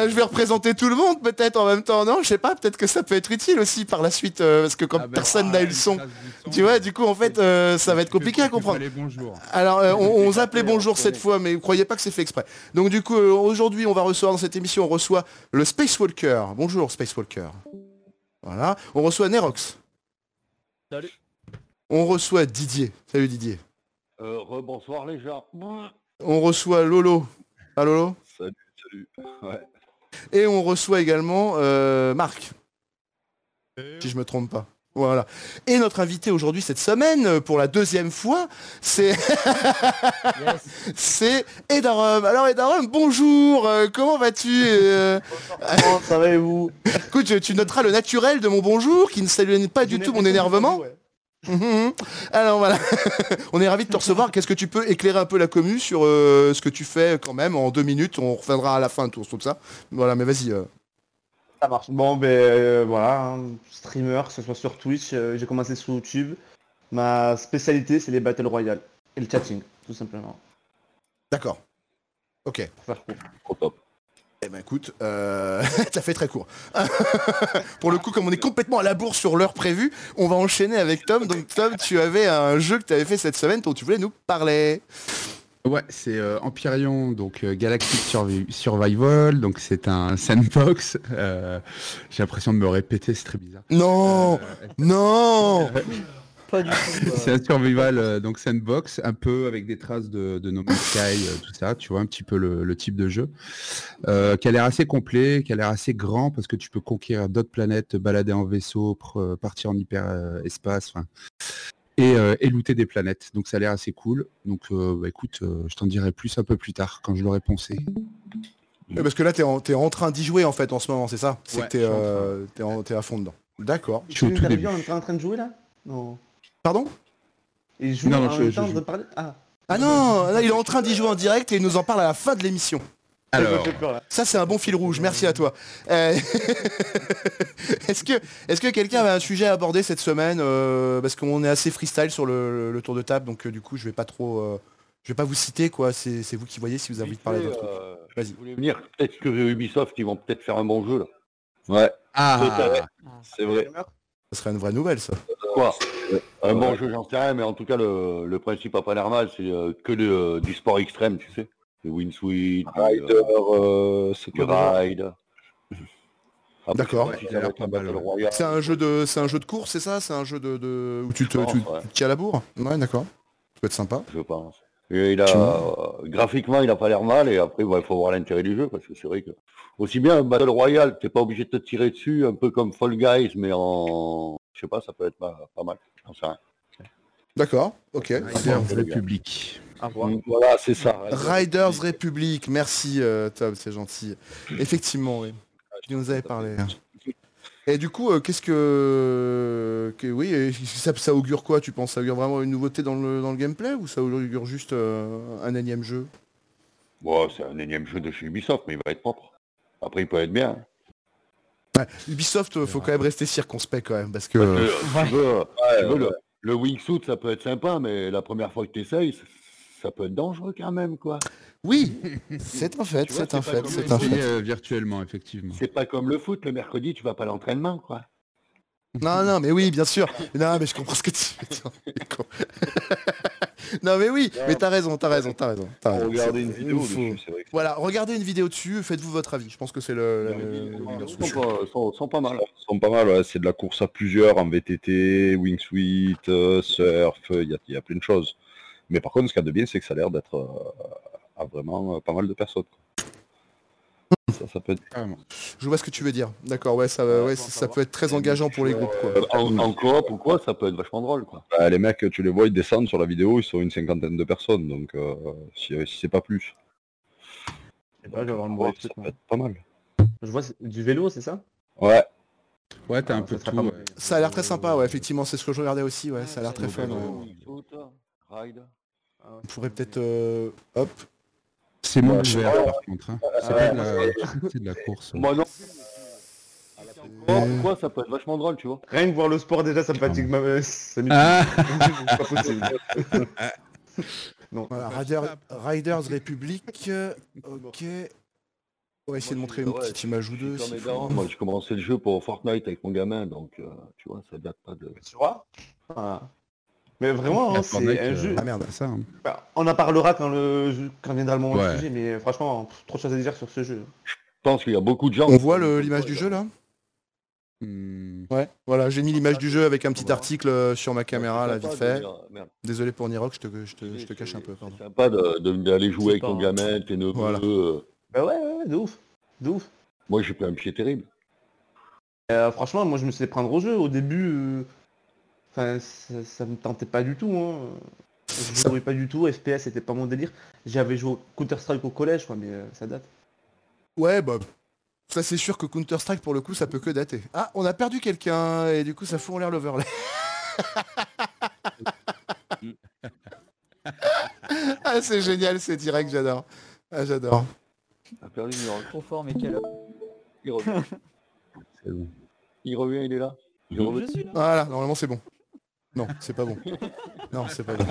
Euh, je vais représenter tout le monde peut-être en même temps, non Je sais pas, peut-être que ça peut être utile aussi par la suite, euh, parce que comme Ah ben, personne n'a ah, eu le son, tu vois, du coup en fait euh, ça va être compliqué à comprendre. les bonjours. Alors euh, on, on zappe les on bonjours cette fois, mais croyez pas que c'est fait exprès. Donc du coup euh, aujourd'hui on va recevoir dans cette émission, on reçoit le Space Walker. Bonjour Space Walker. Voilà. On reçoit Nerox. Salut. On reçoit Didier. Salut Didier. Euh, rebonsoir les gens. On reçoit Lolo. Ah Lolo? Salut, salut. Ouais. Et on reçoit également euh, Marc. Si je me trompe pas. Voilà. Et notre invité aujourd'hui cette semaine, euh, pour la deuxième fois, c'est c'est Edarum. Alors Edarum, bonjour, euh, comment vas-tu euh, Comment ça va et vous? Écoute, tu noteras le naturel de mon bonjour qui ne s'éloigne pas du tout mon énervement. Mhm. Alors voilà, on est ravis de te recevoir. Qu'est-ce que tu peux éclairer un peu la commu sur euh, ce que tu fais quand même en deux minutes? On reviendra à la fin tout, tout ça. Voilà, mais vas-y. euh. Ça marche. Bon ben euh, voilà, hein, streamer, que ce soit sur Twitch, euh, j'ai commencé sur YouTube. Ma spécialité c'est les Battle Royale et le chatting, tout simplement. D'accord. Ok. Top. Eh ben écoute, euh... t'as fait très court. Pour le coup, comme on est complètement à la bourre sur l'heure prévue, on va enchaîner avec Tom. Donc Tom, tu avais un jeu que tu avais fait cette semaine dont tu voulais nous parler. Ouais, c'est euh, donc euh, Galactic Survi- Survival, donc c'est un sandbox. euh, J'ai l'impression de me répéter, c'est très bizarre. Non Euh, Non Pas du tout. c'est un survival, euh, donc sandbox, un peu avec des traces de, de No Man's Sky, euh, tout ça, tu vois, un petit peu le, le type de jeu, euh, qui a l'air assez complet, qui a l'air assez grand, parce que tu peux conquérir d'autres planètes, te balader en vaisseau, euh, partir en hyper euh, espace, enfin, et, euh, et looter des planètes. Donc ça a l'air assez cool. Donc euh, bah, écoute, euh, je t'en dirai plus un peu plus tard, quand je l'aurai. Ouais, Parce que là, t'es en, t'es en train d'y jouer en fait en ce moment, c'est ça? C'est Ouais, que euh, en- t'es à fond dedans. D'accord. Je suis au tout en train de jouer là? Non. Pardon je joue Non, non, en je- même je temps joue. de parler Ah Ah non, là, il est en train d'y jouer en direct et il nous en parle à la fin de l'émission. Alors, peur, là. Ça, c'est un bon fil rouge. Merci à toi. Euh, est-ce que, est-ce que quelqu'un avait un sujet à aborder cette semaine euh, Parce qu'on est assez freestyle sur le, le tour de table, donc euh, du coup, je vais pas trop, euh, je vais pas vous citer quoi. C'est, vous qui voyez si vous avez envie de parler d'autre. Euh, Vas-y. Je voulais venir, peut-être que Ubisoft, ils vont peut-être faire un bon jeu là. Ouais, ah, c'est vrai. Ça serait une vraie nouvelle, ça. Quoi Un bon jeu, j'en sais rien, mais en tout cas, le, le principe a pas l'air mal. C'est euh, que euh, du sport extrême, tu sais. Le Wingsuit, Rider, euh, c'est ride. D'accord. C'est un jeu de, c'est un jeu de course, c'est ça? C'est un jeu de, de- où tu te, pense, tu, ouais. tu te tiens à la bourre? Ouais, d'accord. Ça peut être sympa. je pense. Et il a, euh, graphiquement, il a pas l'air mal, et après, bah, il faut voir l'intérêt du jeu, parce que c'est vrai que, aussi bien un Battle Royale, t'es pas obligé de te tirer dessus, un peu comme Fall Guys, mais en, je sais pas, ça peut être pas, pas mal. D'accord. Ok. Riders Republic. À voir. Voilà, c'est ça. Riders Republic. Merci euh, Tom, c'est gentil. Effectivement, oui. Tu nous avais parlé. hein. Et du coup, euh, qu'est-ce que... que- Oui, ça augure quoi, tu penses? Ça augure vraiment une nouveauté dans le, dans le gameplay ou ça augure juste euh, un énième jeu? Bon, c'est un énième jeu de chez Ubisoft, mais il va être propre. Après, il peut être bien. Ouais, Ubisoft, euh, faut quand même rester circonspect quand même, parce que... Parce que, euh, tu veux, tu veux, ouais. le, le wingsuit, ça peut être sympa, mais la première fois que tu essayes, ça, ça peut être dangereux quand même, quoi. Oui, c'est un fait, c'est un fait, c'est un fait. euh, virtuellement, effectivement. C'est pas comme le foot, le mercredi, tu vas pas à l'entraînement, quoi. Non, non, mais oui, bien sûr. Non, mais je comprends ce que tu veux non, mais oui, mais t'as raison, t'as raison, t'as raison. raison. Regarder une vidéo dessus, c'est vrai. que Voilà, regardez une vidéo dessus, faites-vous votre avis. Je pense que c'est le... la- Ils sont pas, sont- sont pas mal. Ils sont pas mal, ouais. c'est de la course à plusieurs en VTT, wingsuit, euh, surf, il y, a- il y a plein de choses. Mais par contre, ce qu'il y a de bien, c'est que ça a l'air d'être euh, à vraiment euh, pas mal de personnes. quoi. Ça, ça peut être... Je vois ce que tu veux dire. D'accord, ouais, ça, ouais, ça, ça peut être très engageant pour les groupes, quoi. Euh, En, en coop ou quoi, ça peut être vachement drôle, quoi. Bah, les mecs, tu les vois, ils descendent sur la vidéo, ils sont une cinquantaine de personnes, donc euh, si, si c'est pas plus. Je pas, je vais avoir le Ouais, mot ça peut être pas mal. Je vois du vélo, c'est ça? Ouais, Ouais, t'as un Ah, peu ça tout. ouais. Ça a l'air très sympa, ouais, effectivement, c'est ce que je regardais aussi, ouais, ça a l'air très fun. On pourrait peut-être... euh, Hop. C'est monde Ouais, ouvert, par contre. hein. C'est pas de la... de la course. Moi non. Ou quoi, ça peut être vachement drôle, tu vois. Rien que voir le sport déjà, ça me fatigue ma... ça. Ah C'est pas possible. non. Voilà, Rider- Riders Republic, euh, ok. On va essayer de montrer une ouais, petite image ou deux. darons. Moi, j'ai commencé le jeu pour Fortnite avec mon gamin, donc euh, tu vois, ça date pas de. Tu vois? Voilà. Mais vraiment, hein, c'est un euh, jeu. Ah merde. ça. hein. Bah, on en parlera quand le quand viendra le moment Ouais. du sujet, mais franchement, pff, trop de choses à dire sur ce jeu. Je pense qu'il y a beaucoup de gens. On voit l'image du jeu là? Hmm. Ouais. Voilà, j'ai mis l'image du jeu avec un petit Voilà. article euh, sur ma caméra là vite fait. merde. Désolé pour Nirox, je te, je te, je te cache un peu, c'est sympa d'aller jouer avec ton un- gamin, tes neveux. Voilà. euh, Bah ouais, ouais, ouais, de ouf. De ouf. Moi, j'ai pris un pied terrible. Euh, franchement, moi je me suis fait prendre au jeu au début. euh, Enfin, ça, ça me tentait pas du tout. Hein. Je Ça- jouais pas du tout. FPS c'était pas mon délire. J'avais joué au Counter Strike au collège, quoi, mais euh, ça date. Ouais, bah. Ça c'est sûr que Counter-Strike pour le coup ça peut que dater. Ah, on a perdu quelqu'un et du coup ça fout en l'air l'overlay. ah c'est génial, c'est direct, j'adore. Ah j'adore. A perdu le numéro. Trop fort, mais quel... Il revient. C'est bon. Il revient, il est là. Il Je revient. suis là. Voilà, normalement c'est bon. Non, c'est pas bon. Non, c'est pas bon.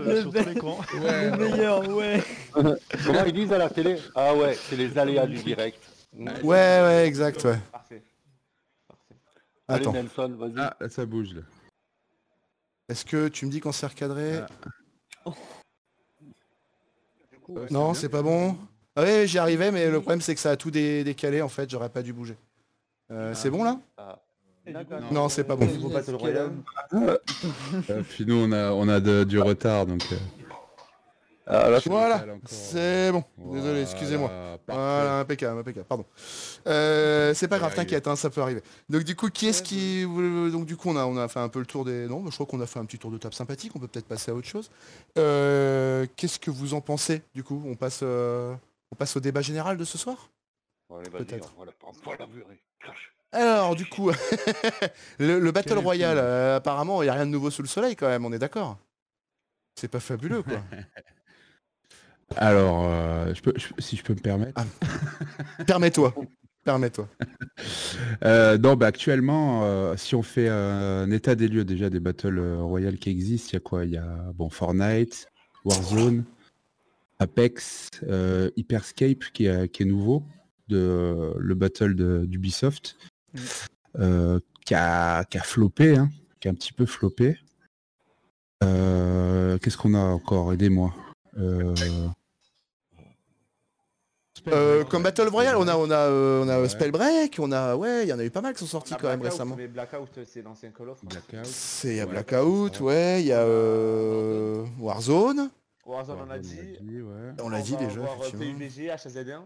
Le. Le meilleur, ouais. Comment ils disent à la télé? Ah ouais, c'est les aléas du direct. Ouais, ouais, exact, ouais. Parfait. Parfait. Allez Attends, Nelson, vas-y. Ah, là, ça bouge là. est-ce que tu me dis qu'on s'est recadré Ah. Non, c'est pas bon. Ah oui, j'y arrivais, mais le problème c'est que ça a tout dé- décalé en fait, j'aurais pas dû bouger. Euh, C'est bon là? Ah. Non, c'est pas bon. Euh, puis nous, on a, on a de- du retard, donc. euh, Ah, là, Voilà, c'est bon. Désolé, Voilà, excusez-moi. Voilà, impeccable, impeccable, pardon. Euh, c'est pas grave, t'inquiète, hein, ça peut arriver. Donc du coup, qui est-ce qui... Donc du coup, on a, on a fait un peu le tour des... Non, mais je crois qu'on a fait un petit tour de table sympathique, on peut peut-être passer à autre chose. Euh, Qu'est-ce que vous en pensez, du coup? On passe, euh, on passe au débat général de ce soir? Peut-être. Alors, du coup, le, le Battle Royale, euh, apparemment, il n'y a rien de nouveau sous le soleil quand même, on est d'accord C'est pas fabuleux, quoi. Alors, euh, je peux, je- si je peux me permettre. Permets-toi. Permets-toi. Euh, non, bah, actuellement, euh, si on fait euh, un état des lieux déjà des Battle euh, Royale qui existent, il y a quoi? Il y a bon, Fortnite, Warzone, Apex, Hyperscape qui est, qui est nouveau, de, le Battle d'Ubisoft. Euh, qui, a, qui a floppé, hein, qui a un petit peu floppé. Euh, Qu'est-ce qu'on a encore? Aidez-moi. Euh, Euh, comme Battle Royale, on a, on a, euh, on a Ouais. Spellbreak, on a, ouais, il y en a eu pas mal qui sont sortis Ah, quand même récemment. Mais Blackout, c'est l'ancien Call of. hein. Blackout. C'est, il y a Ouais. Blackout, ouais, il y a euh, Warzone. Warzone, on a Warzone, dit. On l'a dit déjà, avoir, effectivement. PUBG, H1Z1.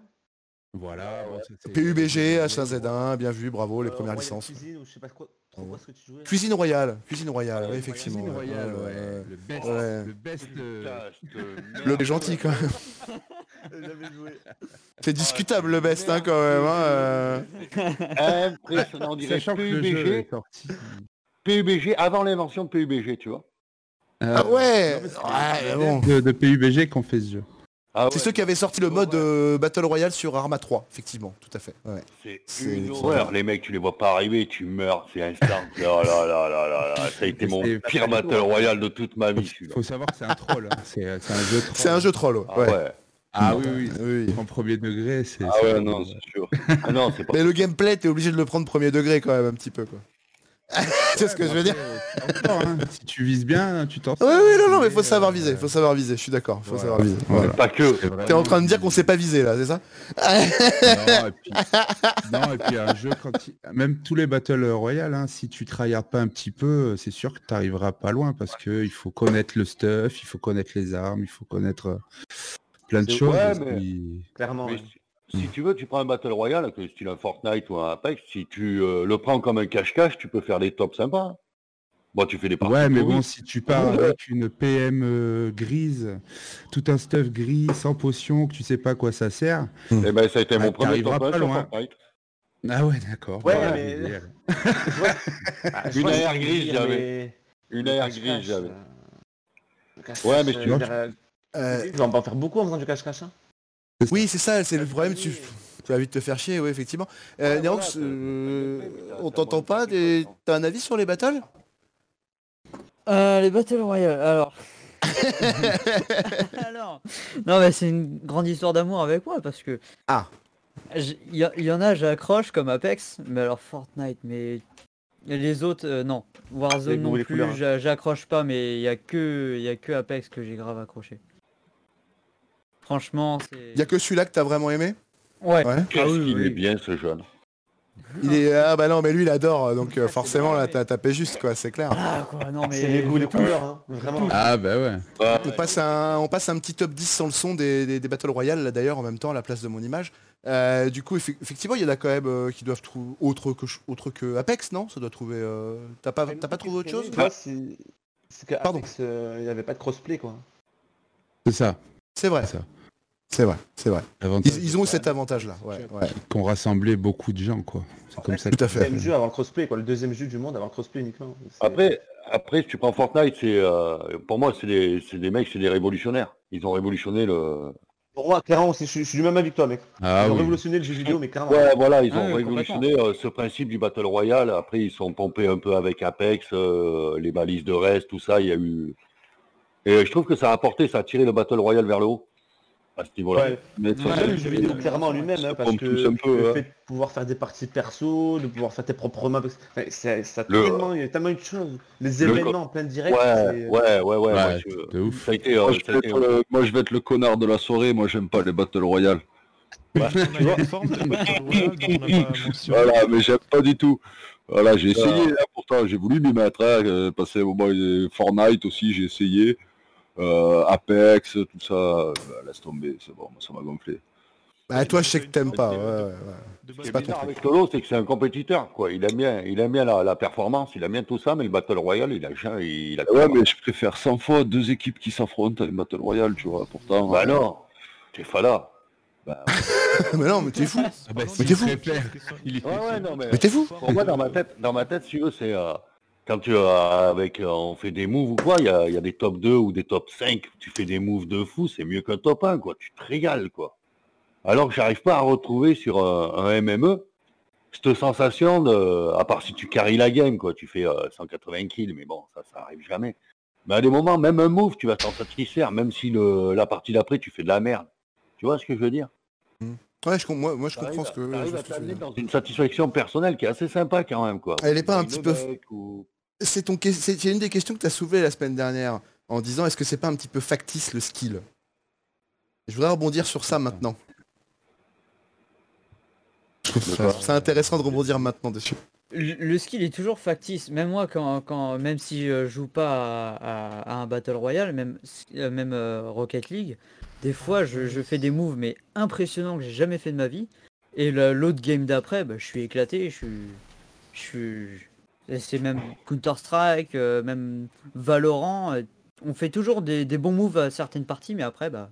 Voilà. bon, c'est- PUBG, H1Z1, bien vu, bravo, les euh, premières Royal licences. Cuisine, ou je sais pas quoi, trop quoi ce que tu jouais. Cuisine Royale, Cuisine Royale, Ouais, ouais, Cuisine effectivement. Cuisine ouais, Royale, ouais, ouais. ouais. Le best, Ouais. le best. euh, Le gentil quand même. J'avais joué. C'est discutable le best hein, quand même. Hein, euh. Impressionnant, on dirait Sachant que le jeu PUBG, avant l'invention de PUBG, tu vois. Ah ouais, non, bon. de, de PUBG qu'on fait ce jeu. Ah C'est ouais, ceux qui avaient sorti le Ouais. mode euh, Battle Royale sur Arma 3, effectivement, tout à fait. ouais. c'est une horreur. Les mecs, tu les vois pas arriver, tu meurs, c'est instant. Oh là là là là là, ça a été mon pire battle royale de toute ma vie. Faut savoir que c'est un troll. hein. C'est c'est un jeu troll. C'est un jeu troll, Ah ouais. ouais. Ah oui, oui. Oui. En premier degré, c'est. Ah ouais, non, c'est sûr. Ah non, pas. Mais le gameplay, t'es obligé de le prendre premier degré quand même un petit peu quoi. c'est ce que je veux dire. encore, hein. Si tu vises bien, tu t'en Oui, sors. oui, non, non, mais faut savoir euh, viser, faut savoir viser, je suis d'accord, faut voilà. savoir viser. Voilà. Pas que. T'es en train de dire qu'on sait pas viser là, c'est ça non, et puis, non, et puis un jeu, quand il- même tous les Battle Royale, hein, si tu tryhardes pas un petit peu, c'est sûr que tu n'arriveras pas loin parce que il faut connaître le stuff, il faut connaître les armes, il faut connaître euh, plein de choses. ouais, et mais- puis- Clairement. Mais ouais. Si, si tu veux, tu prends un Battle Royale, que style un Fortnite ou un Apex, si tu euh, le prends comme un cache-cache, tu peux faire des tops sympas. hein. Bon, tu fais des parties. Ouais, mais bon, si tu pars avec une PM euh, grise, tout un stuff gris, sans potion, que tu sais pas à quoi ça sert. Eh ben, ça a été Bah, mon premier top 1 pas sur loin. Fortnite. Ah ouais, d'accord. Ouais, Voilà, mais- idéal. Ah, je Une vois veux grise, j'avais. mais Une cache-cache, grise, j'avais. euh, Ouais, mais tu- euh, Euh, Tu vas en faire beaucoup en faisant du cache-cache. hein. Oui, c'est ça, c'est le problème, tu, tu vas vite te faire chier, oui, effectivement. Euh, Ouais, Nerox, voilà, euh, on t'entend pas. T'as un avis sur les battles? Euh, les Battle Royale, alors. alors. Non, mais c'est une grande histoire d'amour avec moi parce que. Ah. Il y, en a, j'accroche comme Apex, mais alors Fortnite, mais et les autres, euh, non. Warzone non plus, hein. j'accroche pas, mais il y a que, il y a que Apex que j'ai grave accroché. Franchement, c'est. Il y a que celui-là que t'as vraiment aimé Ouais. Ouais. Ah oui, oui. est bien ce jeune. Il est ah bah non mais lui il adore donc euh, Ah, forcément là t'as tapé juste quoi c'est clair. Ah quoi, non mais. C'est les goûts, les couleurs, hein. Vraiment. Ah bah ouais. On passe, un, on passe un petit top 10 sans le son des, des, des Battle Royale là d'ailleurs en même temps à la place de mon image. Euh, du coup effe- effectivement il y en a quand même euh, qui doivent trouver autre que autre que Apex non? Ça doit trouver. euh, T'as pas t'as pas trouvé autre chose? Moi, c'est que. Apex, il n'y avait pas de crossplay quoi. C'est ça. C'est vrai. C'est ça. C'est vrai. C'est vrai. Ils, ils ont eu cet avantage là. Ouais. ouais. Qu'on rassemblait beaucoup de gens, quoi. C'est comme ça. Tout à Le fait. deuxième jeu avant le crossplay quoi. Le deuxième jeu du monde avant le crossplay uniquement. Après, après, si tu prends Fortnite, c'est euh, pour moi, c'est des, c'est des mecs, c'est des révolutionnaires. Ils ont révolutionné le. Pour moi, clairement, aussi, je, suis- je suis du même avis que toi, mec. Ah Ils ont révolutionné le jeu vidéo, mais clairement. Ouais, voilà, ils Ah ont oui, révolutionné euh, ce principe du Battle Royale. Après, ils sont pompés un peu avec Apex, euh, les balises de reste, tout ça. Il y a eu. Et je trouve que ça a apporté, ça a tiré le Battle Royale vers le haut. À ce niveau-là. Ouais. Mais de toute Ouais, façon, Même le jeu vidéo clairement en lui-même, hein, parce que tous un peu, le hein. fait de pouvoir faire des parties perso, de pouvoir faire tes propres maps, enfin, ça Le- tellement, il y a tellement de choses. Les Le- événements en plein direct, Ouais, c'est- ouais, ouais, ouais. moi, Ouais, je- ouf. Ça a été. moi, je ça a vais été- être le, moi, je vais être le connard de la soirée. Moi, j'aime pas les Battle Royale. On a une forme de Battle Royale dont on n'a pas mentionné. Voilà, mais j'aime pas du tout. Voilà, j'ai essayé, hein, pourtant j'ai voulu m'y mettre, hein, euh, passer au moins euh, Fortnite aussi, j'ai essayé. Euh, Apex, tout ça, euh, laisse tomber, c'est bon, moi, ça m'a gonflé. Bah toi je sais que t'aimes pas. Ouais, ouais, ouais. De Ce base, qui est pas bizarre avec Lolo, c'est que c'est un compétiteur, quoi. Il aime bien, il aime bien la, la performance, il aime bien tout ça, mais le Battle Royale, il a jamais, il a. Ouais, mais je préfère 100 fois deux équipes qui s'affrontent à une Battle Royale, tu vois, pourtant. Bah euh, non, t'es fada. bah, mais non mais t'es fou. Ah bah, s'il t'es fou. préfère, il est Ouais, ouais, non, mais. Mais t'es fou. Pour moi, dans ma tête, dans ma tête, si tu veux, c'est euh, quand tu euh, avec, euh, on fait des moves ou quoi, il y a, y a des top 2 ou des top 5, tu fais des moves de fou, c'est mieux qu'un top 1, quoi. Tu te régales, quoi. Alors que j'arrive pas à retrouver sur un, un MME cette sensation de, à part si tu carries la game, quoi, tu fais euh, 180 kills, mais bon, ça, ça arrive jamais. Mais à des moments, même un move, tu vas t'en satisfaire, même si le, la partie d'après, tu fais de la merde. Tu vois ce que je veux dire? Ouais je moi, moi je comprends ce que. vois à dans une satisfaction personnelle qui est assez sympa quand même, quoi. Elle est pas un petit peu- ou- C'est c'est c'est une des questions que tu as soulevées la semaine dernière en disant est-ce que c'est pas un petit peu factice le skill? Je voudrais rebondir sur ça maintenant. Je trouve ça, je trouve ça intéressant de rebondir maintenant dessus. Le, skill est toujours factice. Même moi, quand, quand même si je joue pas à, à- à un Battle Royale, même, euh, même euh, Rocket League, des fois je, je fais des moves mais impressionnants que j'ai jamais fait de ma vie. Et l'autre game d'après, bah, je suis éclaté. Je suis, je suis, c'est même Counter Strike, euh, même Valorant. euh, on fait toujours des, des bons moves à certaines parties, mais après, bah,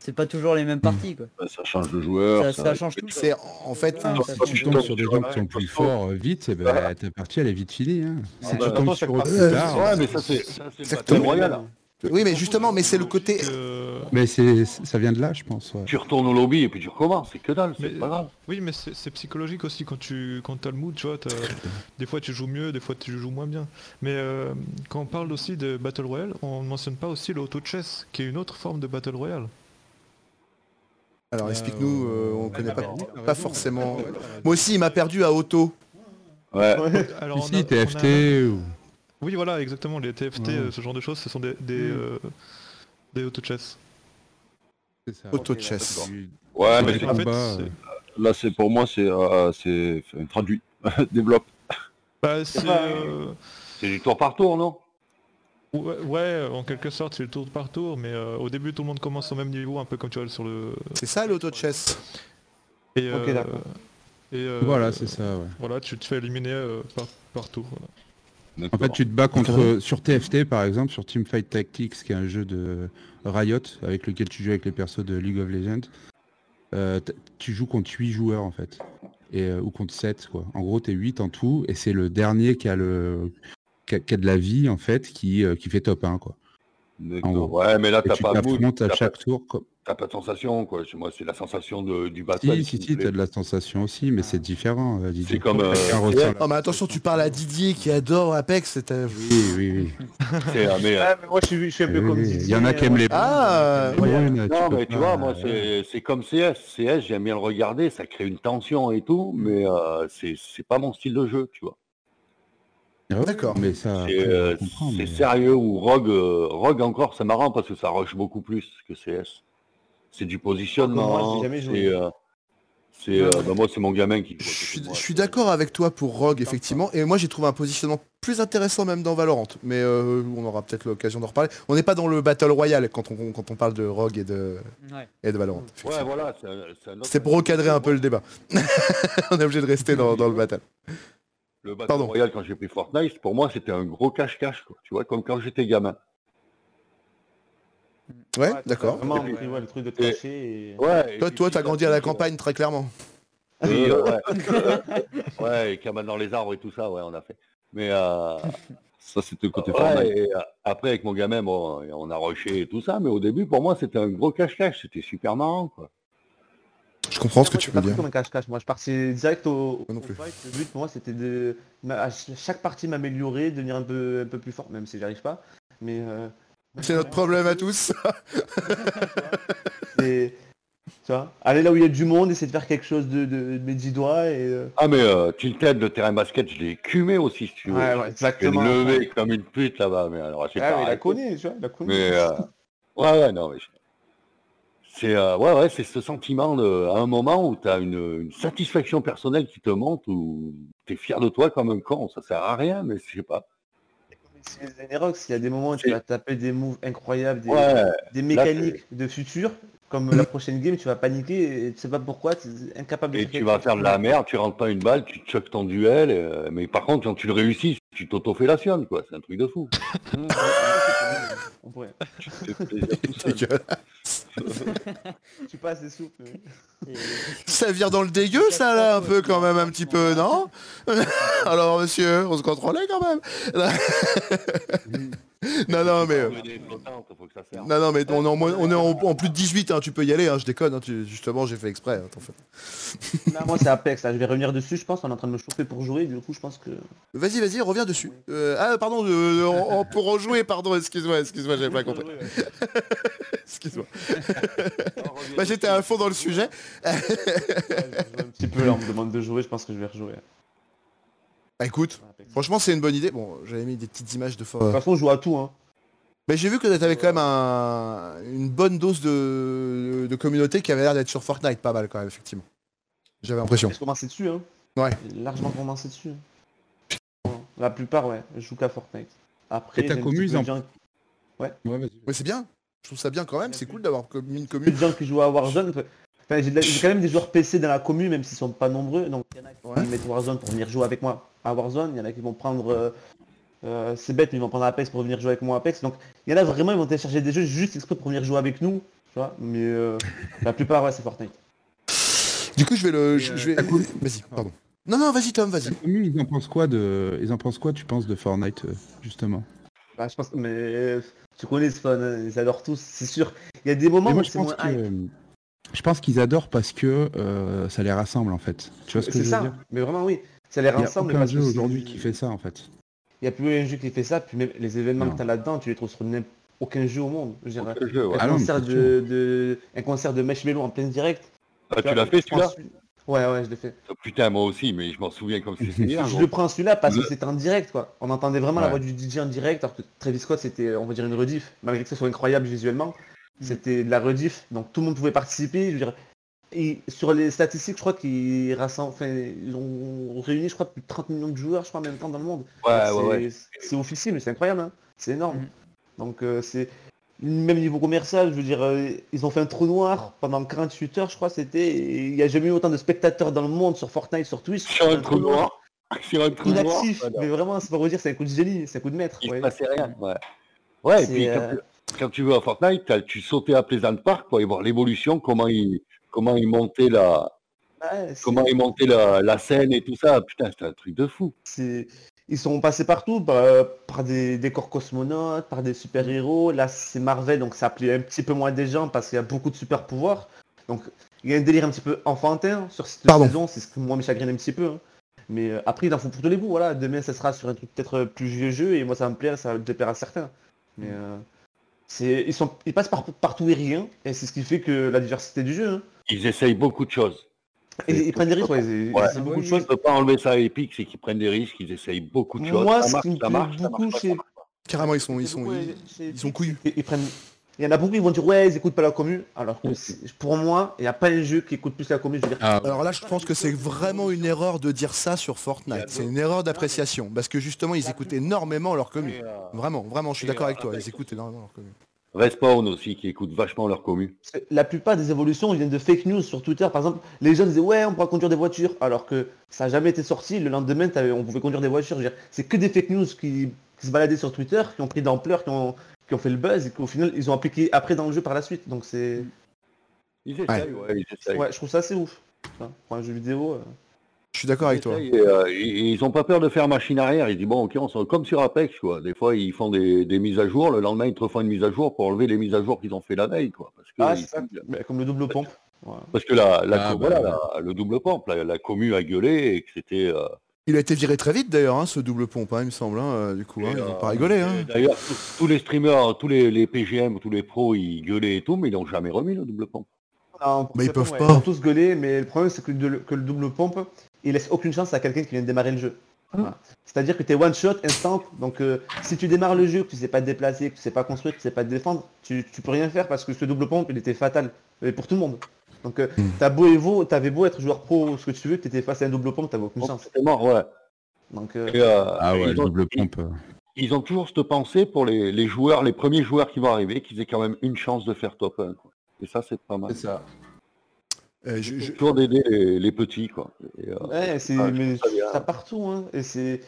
c'est pas toujours les mêmes parties. Quoi. bah, ça change de joueur. Ça, ça change tout. C'est en fait Ah, Si tu tombes sur des gens qui sont plus forts euh, vite, eh ben, ta partie elle est vite finie. Hein. Si bah, tu tombes attends, sur ça eux craque. plus tard. Ouais, mais ça c'est ça, c'est le Exactement. Battle Royale. Oui mais justement mais c'est le côté Que- Mais c'est, ça vient de là, je pense. ouais. Tu retournes au lobby et puis tu recommences, c'est que dalle, c'est Mais- pas grave. Oui, mais c'est c'est psychologique aussi quand tu quand as le mood, tu vois. Des fois tu joues mieux, des fois tu joues moins bien. Mais euh, quand on parle aussi de Battle Royale, on ne mentionne pas aussi le auto chess, qui est une autre forme de Battle Royale. Alors explique-nous, euh, on connaît pas, forcément. Moi aussi il m'a perdu à auto. Ouais. Alors, on a- Ici, on a- TFT ou... Oui, voilà, exactement. Les TFT, Ouais. euh, ce genre de choses, ce sont des, des, Mm. euh, des auto chess. C'est ça. Auto chess. Ouais, mais en fait, là, c'est pour moi, c'est euh, c'est enfin, traduit. Développe. Bah, c'est. pas- euh, C'est du tour par tour, non? Ouais, ouais, en quelque sorte, c'est le tour par tour, mais euh, au début, tout le monde commence au même niveau, un peu comme tu vois sur le. C'est ça l'auto chess. Et, Ok, euh, d'accord. et, euh, Voilà, c'est ça. ouais. Voilà, tu te fais éliminer euh, par, par tour. voilà. En fait, tu te bats contre sur TFT par exemple, sur Teamfight Tactics, qui est un jeu de Riot avec lequel tu joues avec les persos de League of Legends. Euh, tu joues contre 8 joueurs en fait, et euh, ou contre 7 quoi. En gros, t'es 8 en tout, et c'est le dernier qui a le qui a, qui a de la vie en fait qui, euh, qui fait top 1 quoi. En gros. Ouais, mais là, t'as pas de mood, à chaque pas, tour. t'as pas de sensation, quoi. Moi, c'est la sensation de, du battle. Si, si, si, t'as de la sensation aussi, mais c'est différent. euh, Didier. C'est comme, euh, la- Oh mais attention, tu parles à Didier qui adore Apex, c'est un- Oui, oui, oui. Euh, mais, euh, Ah, mais moi je suis, je suis un peu Oui, comme. Didier, Il y en a qui aiment les Ah, Non, mais tu pas- vois, moi, c'est c'est comme CS. CS, j'aime bien le regarder, ça crée une tension et tout, mais euh, c'est c'est pas mon style de jeu, tu vois. Ah D'accord. Mais ça, C'est euh, mais- sérieux ou Rogue, euh, Rogue encore, c'est marrant parce que ça rush beaucoup plus que CS. C'est du positionnement. Moi, j'ai jamais joué. c'est, euh, euh, bah, moi, c'est mon gamin qui. Je suis, d'accord avec toi pour Rogue, effectivement, et moi j'ai trouvé un positionnement plus intéressant même dans Valorant, mais euh, on aura peut-être l'occasion d'en reparler. On n'est pas dans le Battle Royale quand on, quand on parle de Rogue et de, Ouais. et de Valorant. Ouais, voilà. autre- C'est pour recadrer un peu le débat. on est obligé de rester dans, dans le Battle. Le Battle Pardon. Royale, quand j'ai pris Fortnite, pour moi, c'était un gros cache-cache, quoi. Tu vois, comme quand j'étais gamin. Ouais, Ouais, d'accord. Vraiment, Et- ouais, le truc de cacher. Et... Ouais. et Toi, puis toi, t'as grandi à la euh, campagne très clairement. Oui, ouais. ouais, et dans les arbres et tout ça, ouais, on a fait. Mais euh, Ça, c'était le côté ouais, Fortnite. et, euh, après, avec mon gamin, bon, on a rushé et tout ça, mais au début, pour moi, c'était un gros cache-cache, c'était super marrant, quoi. Je comprends ce que Moi, tu c'est veux pas dire. comme un cache-cache. Moi, je partais direct au, Moi non au plus. fight. Le but pour moi, c'était de à ch- chaque partie m'améliorer, devenir un peu, un peu plus fort, même si j'y arrive pas. Mais euh, C'est notre problème à tous. c'est- tu vois, aller là où il y a du monde, essayer de faire quelque chose de, de, de mes dix doigts et euh, Ah, mais euh, Tilted, le terrain basket, je l'ai écumé aussi, si tu veux. Ouais, ouais, exactement. levé comme une pute là-bas, mais alors, c'est Ah, mais il la connaît, tu vois, il la connaît. Mais euh, ouais, ouais, non, mais je- c'est euh, ouais, ouais, c'est ce sentiment de, à un moment où tu as une, une satisfaction personnelle qui te monte, où tu es fier de toi comme un con. Ça sert à rien, mais je sais pas. C'est les il y a des moments où tu vas taper des moves incroyables, des, Ouais, des mécaniques de futur, comme la prochaine game, tu vas paniquer et tu sais pas pourquoi, tu es incapable de et tu vas faire de la merde, tu rentres pas une balle, tu choques ton duel, euh, mais par contre, quand tu le réussis, tu t'auto-fellationnes, quoi. C'est un truc de fou. On pourrait. Tu mais- Ça vire dans le dégueu, ça, là, un peu, quand même, un petit peu, non Alors, monsieur, on se contrôlait, quand même Non, non, mais... euh. Non, non, mais on est en, moins- on est en, en plus de 18, hein, tu peux y aller, hein, je déconne, hein, tu- justement, j'ai fait exprès. hein, t'en fais- Là, moi, c'est Apex, là. je vais revenir dessus, je pense. On est en train de me chauffer pour jouer, du coup, je pense que. Vas-y, vas-y, reviens dessus. Euh, ah, pardon, euh, on- on- pour rejouer, pardon, excuse-moi, excuse-moi, j'avais pas compris. Excuse-moi. Bah, j'étais à fond dans le sujet. Ouais, je un petit peu là, on me demande de jouer, je pense que je vais rejouer. Bah, écoute. De franchement, c'est une bonne idée. Bon, j'avais mis des petites images de toute fois. façon, on joue à tout, hein. Mais j'ai vu que t'avais quand même un- une bonne dose de, de communauté qui avait l'air d'être sur Fortnite, pas mal quand même, effectivement. J'avais l'impression. Je commençais dessus, hein. Ouais. J'ai largement commencé dessus. La plupart, ouais, je joue qu'à Fortnite. Après, Et ta j'ai en- de gens- Ouais. Ouais, c'est bien. Je trouve ça bien quand même, c'est cool d'avoir comme- une commune. gens qui jouent à Warzone. Enfin, j'ai quand même des joueurs PC dans la commune, même s'ils sont pas nombreux. Donc il y en a qui Ouais. vont mettre Warzone pour venir jouer avec moi à Warzone. Il y en a qui vont prendre. euh, euh, c'est bête, mais ils vont prendre Apex pour venir jouer avec moi à Apex. Donc il y en a vraiment, ils vont télécharger des jeux juste exprès pour venir jouer avec nous. Tu vois mais euh, la plupart, ouais, c'est Fortnite. Du coup, je vais le. Je, Et, je vais... euh, Vas-y, pardon. Non, non, vas-y, Tom, vas-y. Ils en pensent quoi de, ils en pensent quoi, tu penses, de Fortnite, euh, justement? Bah, je pense que. Mais euh, tu connais Spawn, hein, ils adorent tous, c'est sûr. Il y a des moments moi, où je c'est pense moins que, hype. je pense qu'ils adorent parce que euh, ça les rassemble, en fait. Tu vois ce que je veux ça, dire? mais vraiment oui. Ça les Il n'y a rassemble aucun jeu aujourd'hui qui fait ça, en fait. Il n'y a plus un jeu qui fait ça, puis même les événements Non. que tu as là-dedans, tu les trouves sur n'importe- aucun jeu au monde. Je veux dire, Aucun jeu, ouais. un, Ah concert de, de- un concert de en plein direct. Ah, tu l'as fait celui-là? celui- Ouais, ouais, je l'ai fait. Ah, Putain, moi aussi, mais je m'en souviens comme si c'était hier. Je le prends celui-là parce que c'était en direct, quoi. On entendait vraiment la voix du DJ en direct, alors que Travis Scott, c'était, on va dire, une rediff. Malgré que ce soit incroyable visuellement, c'était de la rediff, donc tout le monde pouvait participer. Je veux dire, et sur les statistiques, je crois qu'ils rassemblent, enfin, ils ont réuni, je crois, plus de 30 millions de joueurs, je crois, en même temps dans le monde. Ouais, C'est- ouais, ouais. C'est officiel, mais c'est incroyable, hein. c'est énorme. Mhm. Donc euh, c'est même niveau commercial, je veux dire, euh, ils ont fait un trou noir pendant 48 heures, je crois, c'était. et Il n'y a jamais eu autant de spectateurs dans le monde sur Fortnite, sur Twitch. Sur un trou noir. Sur un trou noir. Voilà. mais vraiment, c'est pas vous dire, c'est un coup de génie, c'est un coup de maître. Il ouais. se rien. Ouais, ouais et C'est, puis quand, euh, tu- quand tu joues à Fortnite, tu sautais à Pleasant Park pour y voir l'évolution, comment il, comment il montait la, Ouais, c'est- comment il montait la, la scène et tout ça. Putain, c'était un truc de fou. c'est- ils sont passés partout, par, par des décors cosmonautes, par des super-héros. Là, c'est Marvel, donc ça plaît un petit peu moins des gens parce qu'il y a beaucoup de super-pouvoirs. Donc, il y a un délire un petit peu enfantin sur cette Pardon. saison, c'est ce qui moi me chagrine un petit peu. hein. Mais euh, après, il en faut pour tous les goûts. Voilà, demain, ça sera sur un truc peut-être plus vieux jeu et moi, ça va me plaire, ça va déplaire à certains. Mais euh, c'est, ils, sont, ils passent par, partout et rien, et c'est ce qui fait que la diversité du jeu. hein. Ils essayent beaucoup de choses. Et ils prennent des risques, ouais, ils, Ouais. beaucoup de Je choses. peux pas enlever ça à Epic, c'est qu'ils prennent des risques, ils essayent beaucoup de choses. Moi, ça ce marche, ça ça beaucoup marche ça marche. Carrément, ils sont, ils sont, ils, sont couillus. ils, ils prennent... Il y en a beaucoup qui vont dire ouais ils écoutent pas la commu alors que pour moi il n'y a pas un jeu qui écoute plus la commu je veux dire Ah, Alors là, je pense que c'est vraiment une erreur de dire ça sur Fortnite. C'est une erreur d'appréciation. Parce que justement, ils écoutent énormément leur commu. Euh, Vraiment, vraiment, je suis d'accord euh, avec toi. Ils écoutent énormément leur commu. Respawn aussi, qui écoute vachement leur commu. la plupart des évolutions viennent de fake news sur Twitter. Par exemple les gens disaient ouais on pourra conduire des voitures. Alors que ça n'a jamais été sorti. Le lendemain on pouvait conduire des voitures. C'est que des fake news qui, qui se baladaient sur Twitter qui ont pris d'ampleur qui ont, qui ont fait le buzz et qu'au final ils ont appliqué après dans le jeu par la suite. Donc c'est Ils essayent, ouais, ils essayent. ouais je trouve ça assez ouf. Pour un jeu vidéo euh. Je suis d'accord avec toi. Et, euh, ils- ils ont pas peur de faire machine arrière. Ils disent bon ok, on s'en- comme sur Apex quoi. Des fois ils font des, des mises à jour. Le lendemain ils te refont une mise à jour pour enlever les mises à jour qu'ils ont fait la veille quoi. Parce que, ah ils- c'est ça Mais comme le double pompe Ouais. parce que la, la, Ah, co- bah, voilà, ouais. la- le double pompe, la, la commu a gueulé et que c'était. euh, Il a été viré très vite d'ailleurs, hein, ce double pompe, hein, il me semble. hein, euh, du coup, hein, ils euh, ont pas rigolé. Hein. D'ailleurs tous, tous les streamers, tous les, les PGM, tous les pros ils gueulaient et tout, mais ils n'ont jamais remis le double pompe. Non, Mais ils peuvent ouais, pas. Ils ont tous gueulé, mais le problème c'est que, de- que le double pompe, il laisse aucune chance à quelqu'un qui vient de démarrer le jeu. Voilà. C'est-à-dire que tu es one shot, instant, donc euh, si tu démarres le jeu, que tu sais pas te déplacer, que tu sais pas construire, que tu sais pas te défendre, tu, tu peux rien faire parce que ce double pompe il était fatal. Et pour tout le monde. Donc euh, Hmm. t'as beau t'avais beau être joueur pro ou ce que tu veux, tu étais face à un double pompe, t'avais aucune chance. C'était mort, ouais. Donc euh, Et, euh, Ah ouais, ils, ont, double pompe. euh. ils ont toujours cette pensée pour les, les joueurs, les premiers joueurs qui vont arriver, qu'ils aient quand même une chance de faire top 1. quoi. Et ça c'est pas mal. c'est ça. Euh, je- je- Toujours d'aider les, les petits quoi. Et, euh, Ouais, c'est Ah, mais ça partout hein. Et c'est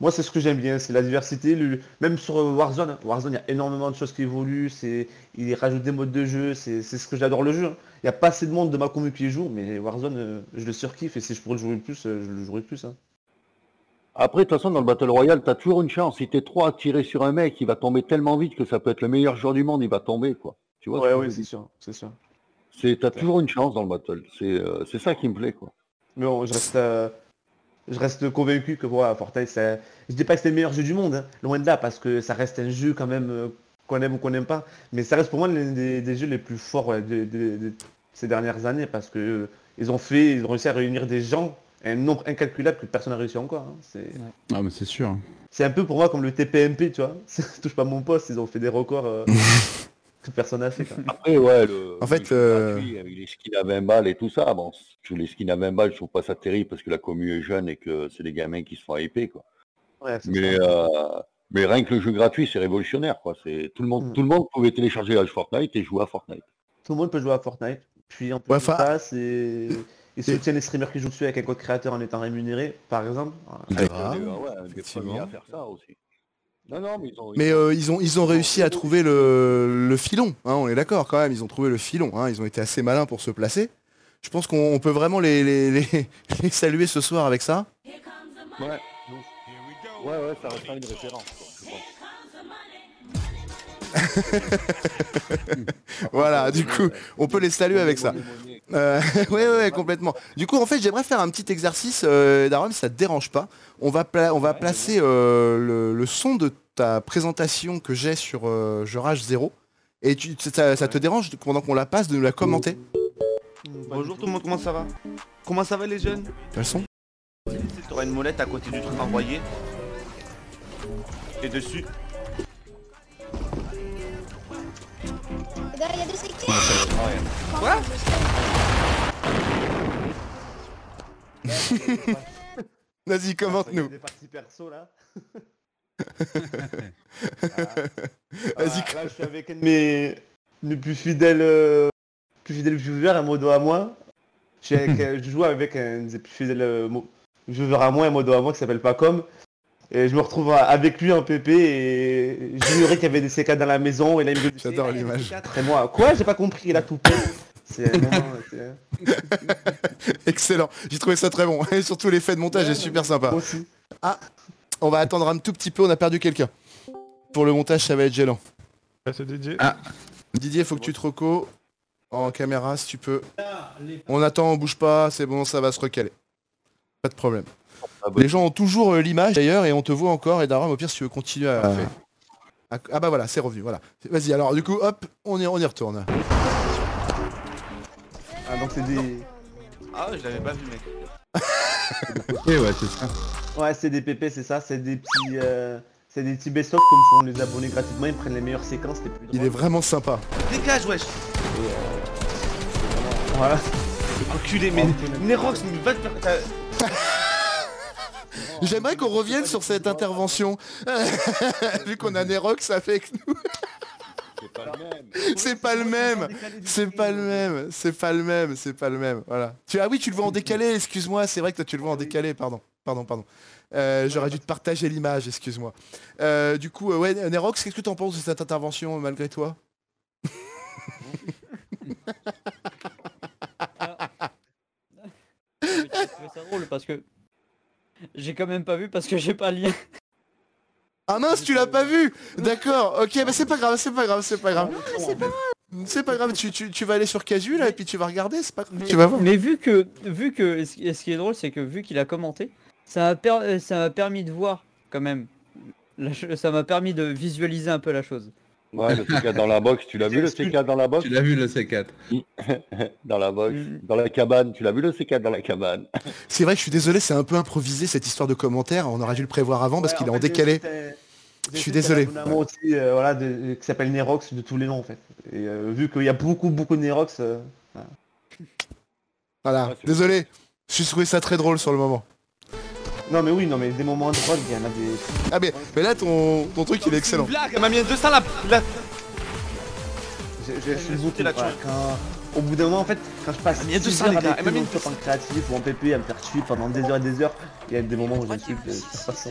moi c'est ce que j'aime bien, c'est la diversité, le- même sur euh, Warzone, hein. Warzone il y a énormément de choses qui évoluent, c'est il rajoute des modes de jeu, c'est c'est ce que j'adore le jeu. hein. Il n'y a pas assez de monde de ma commu qui y joue, mais Warzone euh, je le surkiffe et si je pourrais le jouer plus, je le jouerai plus. hein. Après, de toute façon, dans le Battle Royale, t'as toujours une chance. Si t'es trop à tirer sur un mec, il va tomber tellement vite que ça peut être le meilleur joueur du monde, il va tomber, quoi. Tu vois ce Ouais veux c'est sûr, c'est sûr. C'est, t'as toujours une chance dans le battle. C'est, euh, c'est ça qui me plaît, quoi. Mais bon, je reste euh, je reste convaincu que voilà, Fortnite, ça... je dis pas que c'est le meilleur jeu du monde, hein, loin de là, parce que ça reste un jeu quand même euh, qu'on aime ou qu'on n'aime pas. Mais ça reste pour moi l'un des, des jeux les plus forts ouais, de, de- de ces dernières années, parce que euh, ils ont fait, ils ont réussi à réunir des gens, un nombre incalculable que personne n'a réussi encore. hein. C'est, Ah mais c'est sûr. c'est un peu pour moi comme le TPMP, tu vois. Touche pas mon poste, ils ont fait des records euh, que personne n'a fait. Après, ouais, le, En fait, le euh, gratuit avec les skins à 20 balles et tout ça, bon, les skins à 20 balles, je trouve pas ça terrible parce que la commu est jeune et que c'est des gamins qui se font hyper, quoi. Ouais, Mais, euh, mais rien que le jeu gratuit, c'est révolutionnaire, quoi. C'est, tout le monde, Mm. tout le monde pouvait télécharger la Fortnite et jouer à Fortnite. Tout le monde peut jouer à Fortnite. Puis en plus Ouais, ça, c'est... Ils soutiennent les streamers qui jouent dessus avec un code créateur en étant rémunérés, par exemple. Ah, euh, des- ouais, à faire ça aussi. Non, non, mais ils ont. Mais ils ont- euh, ils ont ils ont réussi à trouver le, le filon, hein, on est d'accord quand même, ils ont trouvé le filon, hein, ils ont été assez malins pour se placer. Je pense qu'on on peut vraiment les, les, les- les saluer ce soir avec ça. Ouais, ouais, ouais, ça restera une référence. quoi, je pense. Voilà, du coup, on peut les saluer avec ça. Euh, ouais, ouais, ouais, complètement. Du coup, en fait, j'aimerais faire un petit exercice, euh, Darum, si ça te dérange pas. On va, pla- on va placer euh, le, le son de ta présentation que j'ai sur euh, Je Rage 0. Et tu, ça, ça te dérange pendant qu'on la passe de nous la commenter? Bonjour tout le monde, comment ça va? Comment ça va les jeunes? T'as le son? Tu auras une molette à côté du truc envoyé. Et dessus. Il y a des séquelles. Quoi Vas-y, commente-nous. Des parties perso là. Vas-y, Ah, là, je suis avec un de mes, mes plus fidèles, euh, plus fidèles viewers, un modo à moi. Je, suis avec, je joue avec un des plus fidèles euh, viewers à moi, un modo à moi qui s'appelle Pacom. Et je me retrouve avec lui en PP et j'ignorais qu'il y avait des CK dans la maison et là il me dit J'adore l'image. Et moi, quoi J'ai pas compris, il a tout. C'est un Excellent. J'ai trouvé ça très bon. Et surtout l'effet de montage est super sympa. Moi aussi. on va attendre un tout petit peu, on a perdu quelqu'un. Pour le montage, ça va être gênant. Ah, c'est Didier. Ah. Didier, faut que tu te reco en caméra si tu peux. On attend, on bouge pas, c'est bon, ça va se recaler. Pas de problème. Ah bah. Les gens ont toujours euh, l'image d'ailleurs et on te voit encore et Daram au pire si tu veux continuer à... à- Ah bah voilà, c'est revenu, voilà. Vas-y, alors du coup, hop, on y, on y retourne. Ah, donc c'est des... Ah, je l'avais pas vu, mec. Et ouais, c'est ça. Ouais, c'est des PP, c'est ça, c'est des petits... euh, C'est des petits best-of comme font les abonnés gratuitement, ils prennent les meilleures séquences, les plus Il est vraiment sympa. Dégage, wesh. Voilà. Enculé, mais Nerox, mais va te faire. J'aimerais qu'on revienne sur cette intervention. Vu qu'on a Nerox avec nous. C'est pas le même. C'est pas le même. C'est pas le même. C'est pas le même. C'est pas le même. Voilà. Tu, ah oui, tu le vois en décalé, excuse-moi. C'est vrai que toi tu le vois en décalé, pardon. Pardon, pardon. Euh, J'aurais dû te partager l'image, excuse-moi. Euh, du coup, euh, ouais, Nerox, qu'est-ce que tu en penses de cette intervention malgré toi? Ça drôle parce que j'ai quand même pas vu parce que j'ai pas le lien. Ah mince, tu l'as pas vu D'accord, ok, bah c'est pas grave, c'est pas grave, c'est pas grave. C'est pas grave, tu, tu- tu vas aller sur Casu là et puis tu vas regarder, c'est pas grave. Mais, Tu vas voir. mais vu que, vu que, ce qui ce qui est drôle, c'est que vu qu'il a commenté, ça m'a per- ça m'a permis de voir quand même. la ça m'a permis de visualiser un peu la chose. Ouais, le C4 dans la box, tu l'as vu le C4 dans la box? Tu l'as vu le C4 Dans la box, dans la cabane, tu l'as vu le C4 dans la cabane? C'est vrai que je suis désolé, c'est un peu improvisé cette histoire de commentaire. On aurait dû le prévoir avant parce Ouais, qu'il est en décalé. Je suis fait un désolé. abonnement aussi, euh, voilà, de- qui s'appelle Nerox de tous les noms en fait. Et euh, vu qu'il y a beaucoup beaucoup de Nerox, euh, Voilà, Ouais, désolé. J'ai trouvé ça très drôle sur le moment. Non mais oui, non mais des moments drôles, il y en a des... Ah mais, mais là ton, ton truc il est excellent. Blague, elle m'a mis un 200 là. là. J'ai j'ai- je suis beaucoup, la voilà, tuerie. quand... Au bout d'un moment en fait, quand je passe Elle m'a mis un 6 200, heures avec elle m'a eux mis en créatif ou en PP à me faire tuer pendant des heures et des heures, il y a des moments où j'insulte, euh, ça passe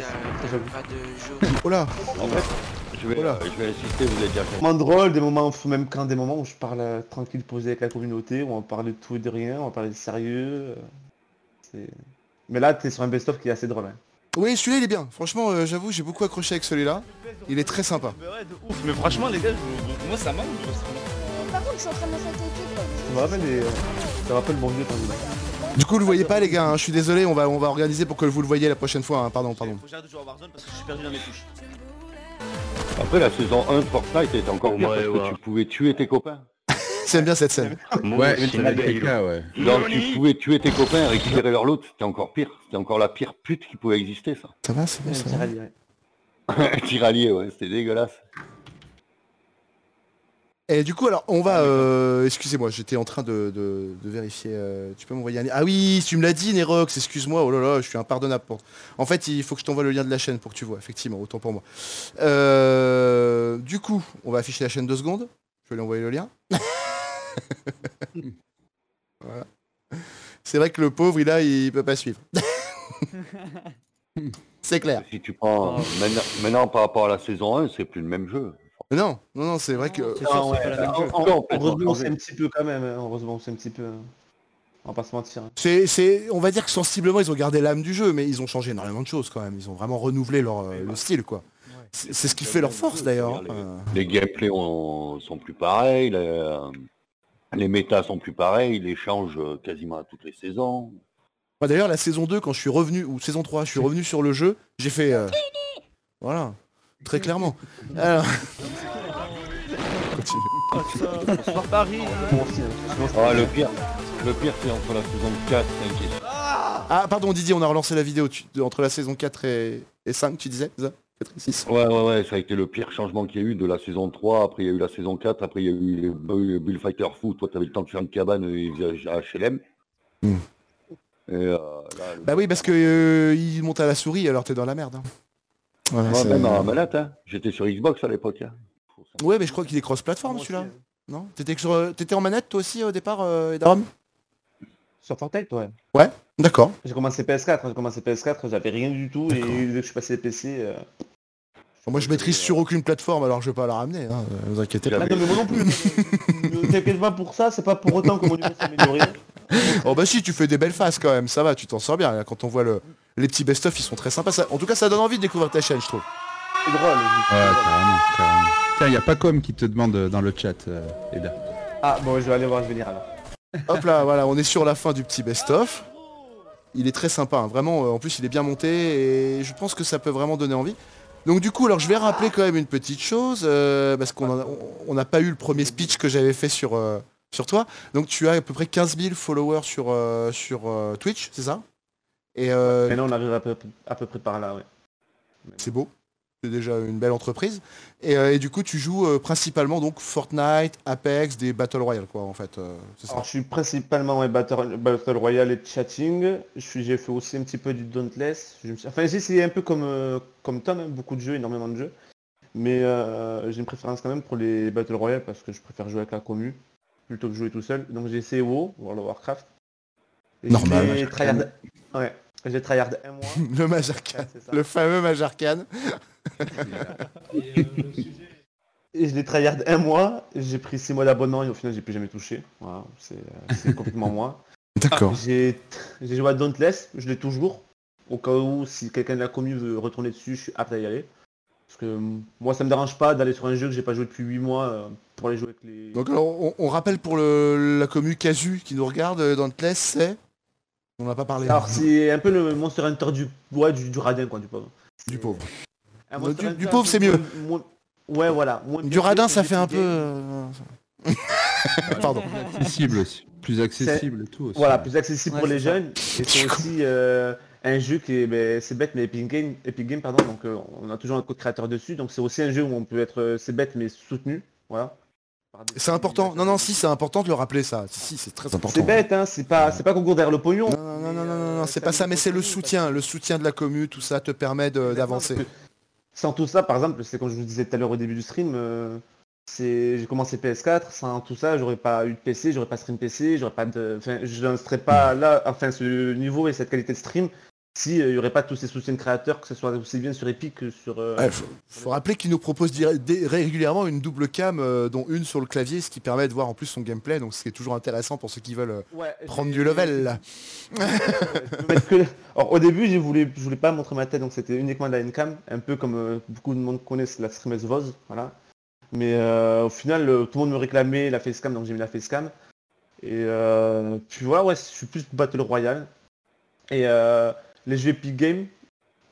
j'avoue. Pas de jeu. Oh là En fait, je vais, je vais insister, vous êtes déjà Des moments drôles, des moments, même quand des moments où je parle euh, tranquille posé avec la communauté, où on parle de tout et de rien, on va parler de sérieux. euh, c'est- Mais là, t'es sur un best-of qui est assez drôle. hein. Oui, celui-là il est bien. Franchement, euh, j'avoue, j'ai beaucoup accroché avec celui-là. Il est très sympa. Mais ouais, de ouf. Mais franchement, les gars, je- moi ça manque. Par contre, je suis en train de me faire Ça me rappelle, des... ça me rappelle bon vieux temps. Du coup, vous le voyez pas les gars, hein, je suis désolé, on va, on va organiser pour que vous le voyez la prochaine fois. hein. Pardon, pardon. Faut que j'arrête de jouer à Warzone parce que je suis perdu dans mes touches. Après, la saison 1 de Fortnite était encore pire parce que tu pouvais tuer tes copains. C'est bien cette scène. Ouais, c'est le cas, ouais. Donc tu pouvais tuer tes copains et récupérer leur loot, c'était encore pire. C'était encore la pire pute qui pouvait exister, ça. Ça va, c'est bon, ça va. Tiralier, ouais, c'était dégueulasse. Et du coup, alors, on va... euh, Excusez-moi, j'étais en train de, de- de vérifier. euh, Tu peux m'envoyer un... Ah oui, tu me l'as dit, Nerox, excuse-moi. Oh là là, je suis impardonnable. pour- En fait, il faut que je t'envoie le lien de la chaîne pour que tu vois, effectivement, autant pour moi. Euh, Du coup, on va afficher la chaîne deux secondes. Je vais lui envoyer le lien. Voilà. C'est vrai que le pauvre, il a, il peut pas suivre. c'est clair. Si tu prends maintenant, maintenant, par rapport à la saison 1, c'est plus le même jeu. Non, non, non, c'est vrai que... En- en- Heureusement, c'est un petit peu quand même. hein, Heureusement, c'est un petit peu. hein. On va pas se mentir. C'est, c'est, on va dire que sensiblement ils ont gardé l'âme du jeu, mais ils ont changé énormément de choses quand même. Ils ont vraiment renouvelé leur euh, le style quoi. C'est, c'est ce qui fait leur force d'ailleurs. Les, hein. les gameplays ont- sont plus pareils, les, métas sont plus pareils, ils les changent euh, quasiment à toutes les saisons. Moi, d'ailleurs la saison 2 quand je suis revenu ou saison 3, je suis revenu sur le jeu, j'ai fait euh, voilà, très clairement. Alors... Continue. Bonsoir Paris. Ah, le pire, le pire c'est entre la saison 4 5 et Ah pardon Didier, on a relancé la vidéo tu- entre la saison 4 et, et 5 tu disais ça? 4 et 6. Ouais, ouais, ouais, ça a été le pire changement qu'il y a eu de la saison 3. Après, il y a eu la saison 4. Après, il y a eu les Bu- Bullfighter Foot. Toi, tu avais le temps de faire une cabane et à HLM. Hmm. Et, euh, là, le- Bah oui parce que euh, il monte à la souris alors t'es dans la merde. hein. Voilà, Ouais, même à manette, hein. J'étais sur Xbox à l'époque. hein. Ouais mais je crois qu'il est cross-platform aussi, celui-là. hein. Non? T'étais, sur- t'étais en manette toi aussi au départ euh, Sur Fortnite, ouais. D'accord. J'ai commencé PS4, j'ai commencé PS4, j'avais rien du tout, et dès que je suis passé PC... euh, Moi je maîtrise sur aucune plateforme alors je vais pas la ramener, hein, euh, vous inquiétez pas. Ah non mais moi non plus Ne t'inquiète pas pour ça, c'est pas pour autant que mon niveau s'est amélioré. Oh bah si tu fais des belles faces quand même, ça va, tu t'en sors bien là, quand on voit le, les petits best-of ils sont très sympas. Ça- en tout cas ça donne envie de découvrir ta chaîne je trouve. C'est drôle. je- Ouais, carrément, carrément. Tiens, il n'y a pas comme qui te demande euh, dans le chat, euh, Eda. Ah bon, je vais aller voir, je vais lire alors. Hop là, voilà, on est sur la fin du petit best-of. Il est très sympa, hein, vraiment, euh, en plus il est bien monté et je pense que ça peut vraiment donner envie. Donc du coup, alors je vais rappeler quand même une petite chose, euh, parce qu'on n'a pas eu le premier speech que j'avais fait sur, euh, sur toi. Donc tu as à peu près 15 000 followers sur, euh, sur Twitch, c'est ça? Et Maintenant on arrive à peu, à peu près par là, ouais. c'est beau, c'est déjà une belle entreprise. Et, euh, et du coup, tu joues euh, principalement donc Fortnite, Apex, des Battle Royale quoi en fait. euh, ça Alors je suis principalement ouais, Battle, Battle Royale et chatting. J'ai fait aussi un petit peu du Dauntless. Je me suis- Enfin ici c'est un peu comme, comme Tom, hein, beaucoup de jeux, énormément de jeux. Mais euh, j'ai une préférence quand même pour les Battle Royale parce que je préfère jouer avec la commu plutôt que jouer tout seul. Donc j'ai essayé WoW, World of Warcraft. Et Normal. J'ai tryhard... Ouais, j'ai tryhard un mois. le Majarkan, Ouais, le fameux Majarkan. Et je l'ai tryhard un mois, j'ai pris 6 mois d'abonnement et au final j'ai plus jamais touché. Voilà, c'est euh, complètement moi. D'accord. J'ai joué à Dauntless, je l'ai toujours. Au cas où si quelqu'un de la commu veut retourner dessus, je suis apte à y aller. Parce que mm, moi ça me dérange pas d'aller sur un jeu que j'ai pas joué depuis 8 mois euh, pour aller jouer avec les. Donc alors, on, on rappelle pour le, la commu Casu qui nous regarde euh, test, c'est... On n'a pas parlé. Alors c'est un peu le Monster Hunter du ouais, du, du radin quoi du pauvre. Du pauvre. Un Du- pauvre, c'est mieux. moins- moins- Ouais voilà. moins Du radin, ça fait un peu... euh, Pardon. Accessible aussi. Plus accessible et tout aussi. Voilà, plus accessible Ouais, pour les ça. jeunes. Et c'est aussi euh, un jeu qui est, ben, c'est bête mais Epic Game, Epic Game pardon, donc euh, on a toujours un code créateur dessus, donc c'est aussi un jeu où on peut être, euh, c'est bête mais soutenu, voilà. C'est important. Non, non, si, c'est important de le rappeler, ça. Si, si, c'est très important. C'est bête, hein, c'est pas, c'est pas qu'on court derrière le pognon. Non, non, non, non, non, non, non, c'est pas ça, mais c'est le soutien. Le soutien de la commu, tout ça te permet d'avancer. Sans tout ça, par exemple, c'est comme je vous disais tout à l'heure au début du stream, euh, j'ai commencé PS4, sans tout ça, j'aurais pas eu de PC, j'aurais pas stream PC, j'aurais pas de. Enfin, je n'en serais pas là, enfin ce niveau et cette qualité de stream si il y aurait pas tous ces soutiens de créateurs, que ce soit aussi bien sur Epic que sur. euh, Ouais, faut, faut rappeler qu'il nous propose régulièrement une double cam, euh, dont une sur le clavier, ce qui permet de voir en plus son gameplay, donc ce qui est toujours intéressant pour ceux qui veulent euh, Ouais, prendre du level. que- Alors, au début, je voulais, je voulais pas montrer ma tête, donc c'était uniquement la Ncam, un peu comme euh, beaucoup de monde connaissent la streameuse Voz, voilà. Mais euh, au final, euh, tout le monde me réclamait la facecam, donc j'ai mis la facecam. Et euh, puis voilà, ouais, je suis plus Battle Royale. Et euh, les jeux Epic Game,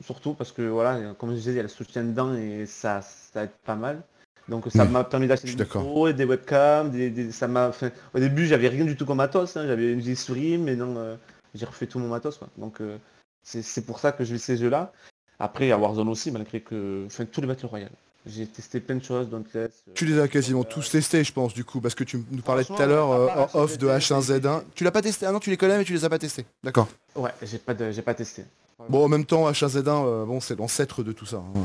surtout parce que voilà, comme je disais, il y a le soutien dedans et ça, ça aide pas mal. Donc ça Oui, m'a permis d'acheter des micros, des webcams, des, des- ça m'a. enfin, au début, j'avais rien du tout comme matos, hein, j'avais une vieille souris, mais non, euh, j'ai refait tout mon matos. Quoi. Donc euh, c'est pour ça que je vais ces jeux-là. Après, il y a Warzone aussi, malgré que. Enfin, tous les Battle Royale. J'ai testé plein de choses, Dauntless. euh, Tu les as quasiment euh, tous testés, je pense, du coup, parce que tu nous parlais tout à l'heure euh, off de HNZ1. H1Z1. Tu l'as pas testé? Ah non, tu les connais, mais tu les as pas testés. D'accord. Ouais, j'ai pas, de- j'ai pas testé. Bon, en même temps, H1Z1, euh, bon, c'est l'ancêtre de tout ça. hein.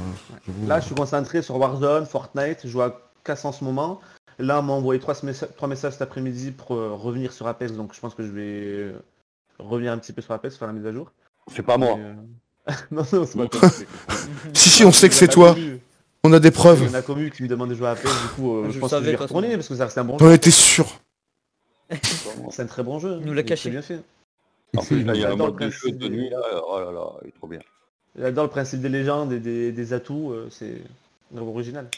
Là, je suis concentré sur Warzone, Fortnite, je joue à casse en ce moment. Là, on m'a envoyé trois, messa- trois messages cet après-midi pour euh, revenir sur Apex, donc je pense que je vais revenir un petit peu sur Apex, faire la mise à jour. C'est pas moi. Euh, non, non, c'est pas toi. Si, si, on sait que c'est toi. On a des Il preuves. y en a commu qui me demande de jouer à Apex, du coup, euh, Je je, pense que je savais, vais de toute retourner parce que ça reste un bon jeu. étais sûr. C'est un très bon jeu. nous l'a il caché. bien fait. En plus, là, il y a un mode de jeu principe de des- nuit, là. Oh là là, il est trop bien. J'adore le principe des légendes et des, des atouts, euh, c'est original.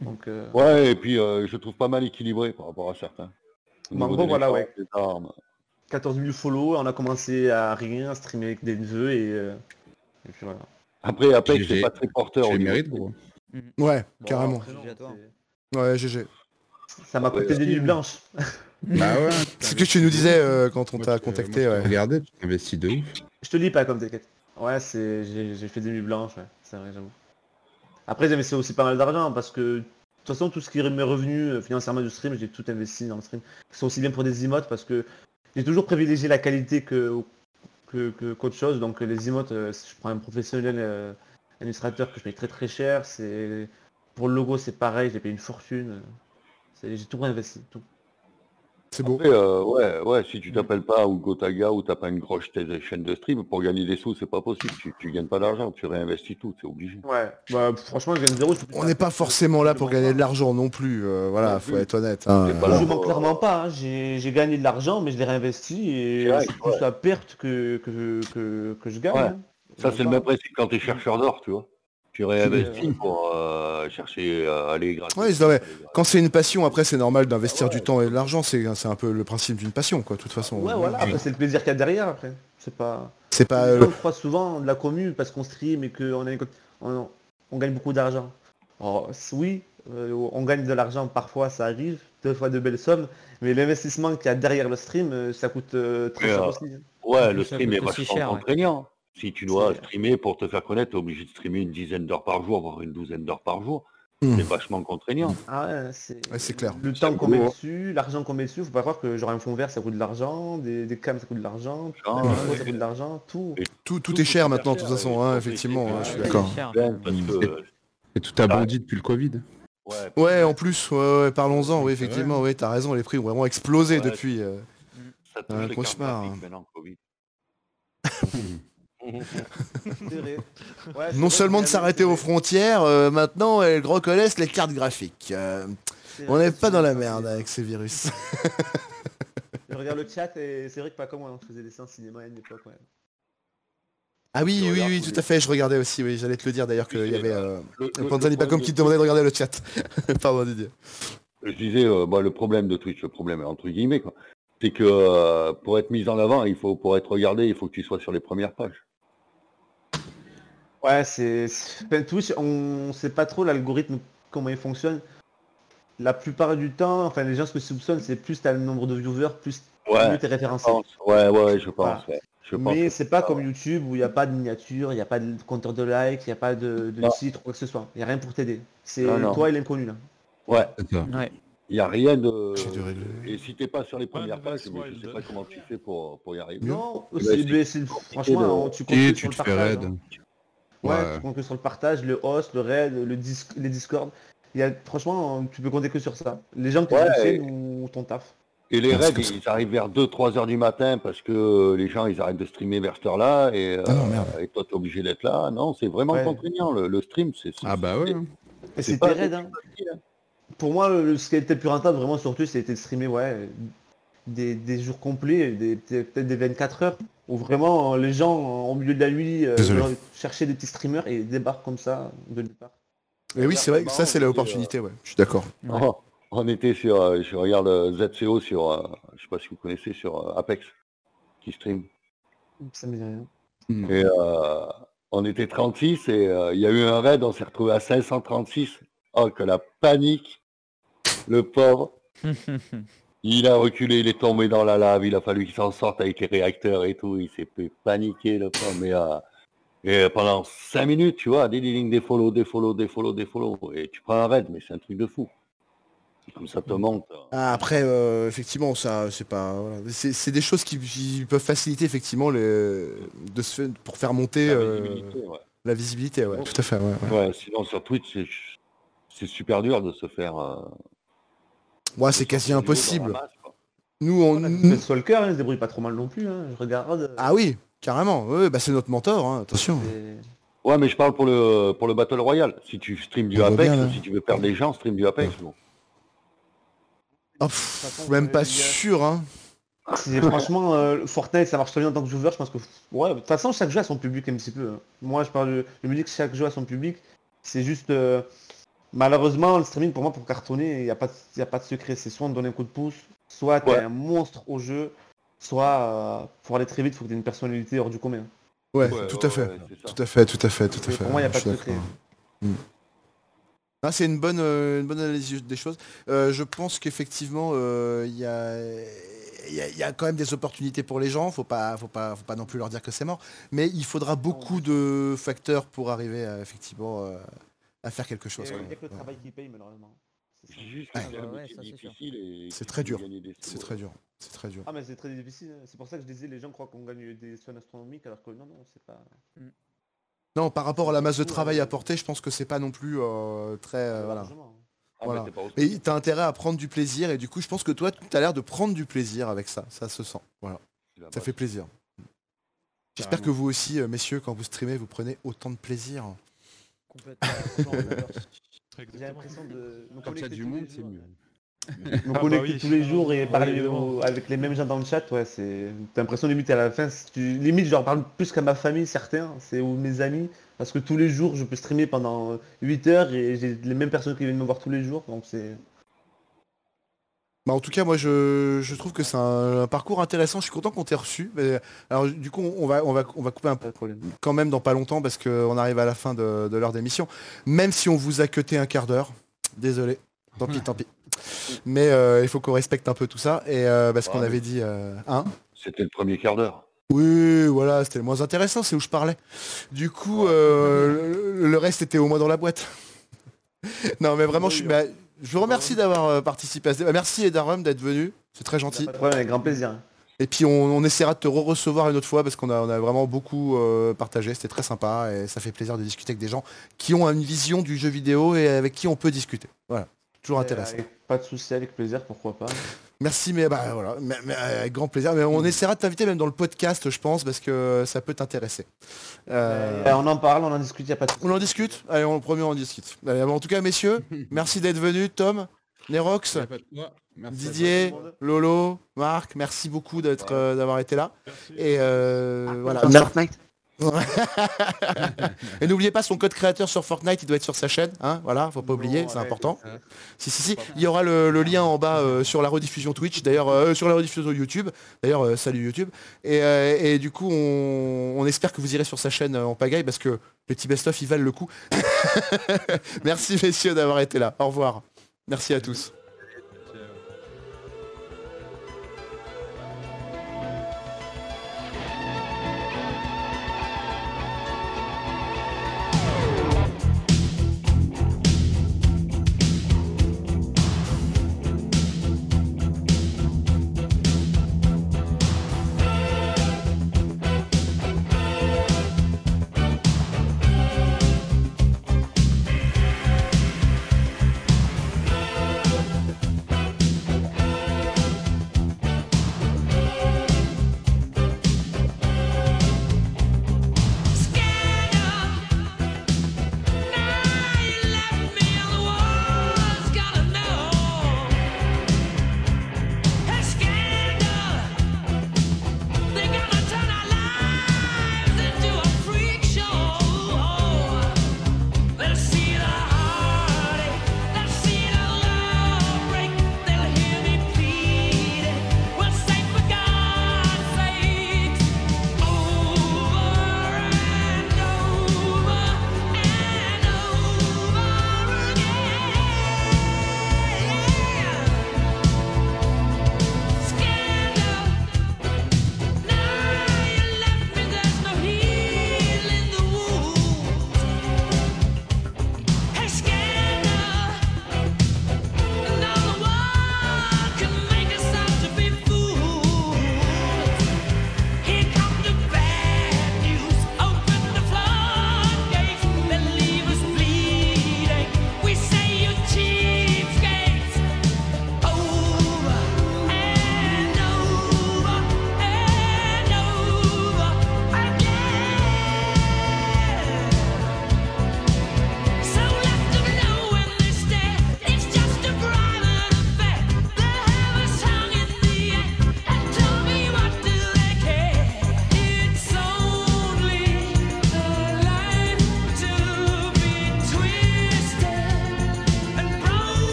Donc, euh, Ouais, et puis euh, je trouve pas mal équilibré par rapport à certains. Gros, des voilà, ouais. des armes. 14 000 follow, on a commencé à rien, à streamer avec des neveux et, euh, et puis voilà. Après, Apex, c'est pas très porteur. Tu au les niveau gros. Ouais, Bon, carrément. après, non, GG à toi. c'est- Ouais, GG. Ça m'a Ouais, coûté des nuits blanches. Bah ouais. C'est ce que tu nous disais euh, quand on t'a contacté, ouais. Regardez, tu investis de ouf. Je te lis pas comme t'inquiète. Ouais, c'est j'ai j'ai fait des nuits blanches, ouais, c'est vrai, j'avoue. Après, j'ai investi aussi pas mal d'argent parce que de toute façon, tout ce qui est mes revenus euh, financièrement du stream, j'ai tout investi dans le stream. C'est aussi bien pour des emotes parce que j'ai toujours privilégié la qualité que que- que- qu'autre chose. Donc les emotes, euh, je prends un professionnel euh, illustrateur que je paye très très cher. C'est pour le logo, c'est pareil, j'ai payé une fortune. C'est- J'ai tout réinvesti, tout. C'est beau. Après, euh, ouais, ouais, si tu t'appelles pas ou Gotaga ou t'as pas une grosse tête- chaîne de stream, pour gagner des sous, c'est pas possible. Tu, tu gagnes pas d'argent, tu réinvestis tout, c'est obligé. Ouais, bah, franchement, je gagne zéro. je suis plus On n'est pas forcément là pour gagner de l'argent non plus. euh, voilà, Non faut plus. être honnête. hein. Là Je pour- mens clairement pas, hein. j'ai gagné de l'argent mais je l'ai réinvesti et C'est plus ouais. la perte que, que, que, que je gagne. Ouais. hein. Ça, c'est le même principe quand tu es chercheur d'or, tu vois. Tu réinvestis pour euh, chercher à aller gratuit. Ouais, c'est vrai. Quand c'est une passion, après c'est normal d'investir du temps et de l'argent. C'est c'est un peu le principe d'une passion, quoi. De toute façon. Ouais, voilà, après c'est le plaisir qu'il y a derrière après. C'est pas. C'est pas. Euh, souvent de la commune parce qu'on stream et qu'on a une- on, on gagne beaucoup d'argent. Oui, euh, on gagne de l'argent parfois, ça arrive, deux fois de belles sommes, mais l'investissement qu'il y a derrière le stream, ça coûte euh, très Ouais, cher euh, aussi. hein. Ouais, le stream est vachement contraignant. Si tu dois streamer pour te faire connaître, tu es obligé de streamer une dizaine d'heures par jour, voire une douzaine d'heures par jour. Hmm. C'est vachement contraignant. Ah ouais, c'est Ouais, clair. Le temps qu'on met hein. dessus, l'argent qu'on met dessus, faut pas croire que genre un fond vert ça coûte de l'argent, des, des cams ça coûte de l'argent, Ah, ouais. ça coûte de l'argent, tout. Tout, tout tout est cher maintenant, de toute façon. hein, effectivement, ouais, je suis d'accord. Et tout a bondi depuis le Covid. ouais, Ouais, en plus, ouais, ouais, parlons-en. Oui, effectivement, oui, t'as raison. Les prix ont vraiment explosé Ouais, depuis. euh, ça touche un les cartes cauchemar, hein. vrai. Ouais, Non seulement de s'arrêter aux frontières, euh, maintenant elles reconnaissent les cartes graphiques. Euh, on n'est pas dans la merde avec ces virus. Je regarde le chat et c'est vrai que pas comme moi, hein, je faisais des séances cinéma à une époque. Ouais. Ah oui, Je oui, oui, tout les- à fait. Je regardais aussi. Oui, j'allais te le dire d'ailleurs qu'il Oui, y avait. c'est- Euh, Le- le- Panzani le pas comme problème qui te demandait de regarder le chat. Pardon Didier. Je disais, euh, bah, le problème de Twitch, le problème entre guillemets, quoi, c'est que euh, pour être mis en avant, il faut, pour être regardé, il faut que tu sois sur les premières pages. Ouais, c'est. enfin, Twitch, on sait pas trop l'algorithme, comment il fonctionne. La plupart du temps, enfin les gens ce que soupçonnent, c'est plus t'as le nombre de viewers, plus Ouais, t'es référencé. pense. Ouais, ouais, je pense. Voilà. ouais. Je pense Mais c'est pas ça, comme ouais. YouTube où il n'y a pas de miniature, il n'y a pas de compteur de likes, il n'y a pas de, de titre ou quoi que ce soit. Il n'y a rien pour t'aider. C'est toi et l'inconnu là. Ouais. Ouais. il n'y a rien de... Et si t'es pas sur les premières pages, je Wild. sais pas comment tu fais pour, pour y arriver. Non, bah, c'est, franchement, de- tu Et comptes tu sur te le fais partage. raid. hein. Ouais, Ouais. tu comptes que sur le partage, le host, le raid, le dis- les Discord. Il y a, franchement, tu peux compter que sur ça. Les gens qui Ouais, soutiennent ou ton taf. Et les Ah, raids, ils arrivent vers 2-3 heures du matin parce que les gens, ils arrêtent de streamer vers cette heure-là et, Ah non, euh, merde. et toi, tu es obligé d'être là. Non, c'est vraiment Ouais. contraignant. Le, le stream, c'est... Ah bah ouais. hein. Et C'est c'était pas raid. Hein. Pour moi, le- ce qui était le plus rentable vraiment sur Twitch, c'était de streamer ouais, des, des jours complets, des- peut-être des 24 heures, où vraiment euh, les gens, au milieu de la nuit, euh, cherchaient des petits streamers et débarquent comme ça de nulle part. Et oui, c'est vrai que ça, c'est l'opportunité, ouais. Je suis d'accord. Ouais. Oh, on était sur, euh, je regarde euh, ZCO sur, euh, je sais pas si vous connaissez, sur euh, Apex, qui stream. Ça me dit rien. Hmm. Et euh, on était 36 et euh, il y a eu un raid, on s'est retrouvé à 536. Oh, que la panique Le pauvre, il a reculé, il est tombé dans la lave, il a fallu qu'il s'en sorte avec les réacteurs et tout, il s'est fait paniquer le pauvre, mais euh, et pendant 5 minutes, tu vois, des lignes, des follow, des follow, des follow, des follow, et tu prends un raid, mais c'est un truc de fou. Comme ça te monte. Ah, après, euh, effectivement, ça, c'est pas. voilà. C'est des choses qui, qui peuvent faciliter effectivement les, de se faire- pour faire monter La euh, visibilité, ouais. la visibilité, ouais. Tout à fait, ouais. ouais. Ouais, sinon sur Twitch, c'est- c'est super dur de se faire. Euh, Ouais, de c'est quasi impossible. Nous, on. Le nous- Swalker, hein, il se débrouille pas trop mal non plus. Hein. Je regarde. Ah oui, carrément. Ouais, bah c'est notre mentor, hein, attention. Ouais, mais je parle pour le pour le Battle Royale. Si tu stream du On Apex, bien, là. si tu veux perdre les gens, stream du Apex. bon. Oh, pff, même pas sûr, hein. C'est franchement euh, Fortnite ça marche très bien en tant que joueur, je pense que ouais, de toute façon chaque jeu a son public un petit peu. hein. Moi je parle de- je me dis que chaque jeu a son public. C'est juste euh, malheureusement le streaming pour moi pour cartonner, il n'y a pas de- il y a pas de secret, c'est soit on te donne un coup de pouce, soit t'es Ouais. un monstre au jeu, soit euh, pour aller très vite, faut que tu aies une personnalité hors du commun. Ouais, Ouais, tout ouais, à fait. ouais. Tout à fait, tout à fait, tout à fait. pour moi, il y a pas de secret. Mm. Ah, c'est une bonne, euh, une bonne analyse des choses. Euh, je pense qu'effectivement, euh, il y, a, il y a- il y a quand même des opportunités pour les gens. Faut pas, faut pas, faut pas non plus leur dire que c'est mort. Mais il faudra beaucoup de facteurs pour arriver à, effectivement euh, à faire quelque chose. Et, quoi. Il y a que le travail qui paye malheureusement. C'est Ah ouais, très dur. gagner des sous, C'est très dur. C'est très dur. Ah mais c'est très difficile, hein. c'est pour ça que je disais les gens croient qu'on gagne des sommes astronomiques alors que non non c'est pas. Non, par rapport à la masse de travail euh, apporté, je pense que c'est pas non plus euh, très. euh, voilà. largement. Ah, Voilà. mais pas t'as intérêt à prendre du plaisir et du coup, je pense que toi, tu as l'air de prendre du plaisir avec ça. Ça se sent. Voilà. Ça fait plaisir. J'espère que vous aussi, euh, messieurs, quand vous streamez, vous prenez autant de plaisir. Complètement. J'ai l'impression de. donc, Quand il y a du tous les monde, c'est jours, mieux. Me bah connecter oui. tous les jours et parler au- avec les mêmes gens dans le chat, ouais, c'est. T'as l'impression limite à la fin, si tu... limite je leur parle plus qu'à ma famille, certains, c'est ou mes amis, parce que tous les jours je peux streamer pendant 8 heures et j'ai les mêmes personnes qui viennent me voir tous les jours, donc c'est. Bah, en tout cas, moi, je, je trouve que c'est un, un parcours intéressant. Je suis content qu'on t'ait reçu. Mais, alors, du coup, on va, on va, on va couper un peu quand même dans pas longtemps parce qu'on arrive à la fin de, de l'heure d'émission. Même si on vous a cuté un quart d'heure, désolé. Tant pis, tant pis. Mais euh, il faut qu'on respecte un peu tout ça. Et euh, parce qu'on avait dit, euh, hein? C'était le premier quart d'heure. Oui, voilà, c'était le moins intéressant, c'est où je parlais. Du coup, euh, le, le reste était au moins dans la boîte. non, mais vraiment, je, suis, bah, je vous remercie d'avoir euh, participé à ce débat. Merci Edarum d'être venu, c'est très gentil. Pas de problème, avec grand plaisir. Et puis on, on essaiera de te re-recevoir une autre fois parce qu'on a, on a vraiment beaucoup euh, partagé, c'était très sympa et ça fait plaisir de discuter avec des gens qui ont une vision du jeu vidéo et avec qui on peut discuter. Voilà, toujours intéressant. Avec- Pas de souci, avec plaisir, pourquoi pas. Merci, mais bah voilà, mais- mais avec grand plaisir. Mais on essaiera de t'inviter même dans le podcast, je pense, parce que ça peut t'intéresser. Euh, Euh, on en parle, on en discute, y a pas de souci. on en discute Allez, on le premier, on en discute. Allez, bon, en tout cas, messieurs, merci d'être venus. Tom, Nerox. Merci Didier. Lolo, Marc, merci beaucoup d'être, euh, d'avoir été là. Merci. Et euh, voilà. Fortnite. Et n'oubliez pas son code créateur sur Fortnite, il doit être sur sa chaîne, hein, voilà, faut pas oublier, c'est important. Si si si, il y aura le, le lien en bas euh, sur la rediffusion Twitch, d'ailleurs euh, sur la rediffusion YouTube. D'ailleurs euh, salut YouTube. Et, et du coup on, on espère que vous irez sur sa chaîne en pagaille parce que le petit best-of il valent le coup. Merci messieurs d'avoir été là. Au revoir. Merci à tous.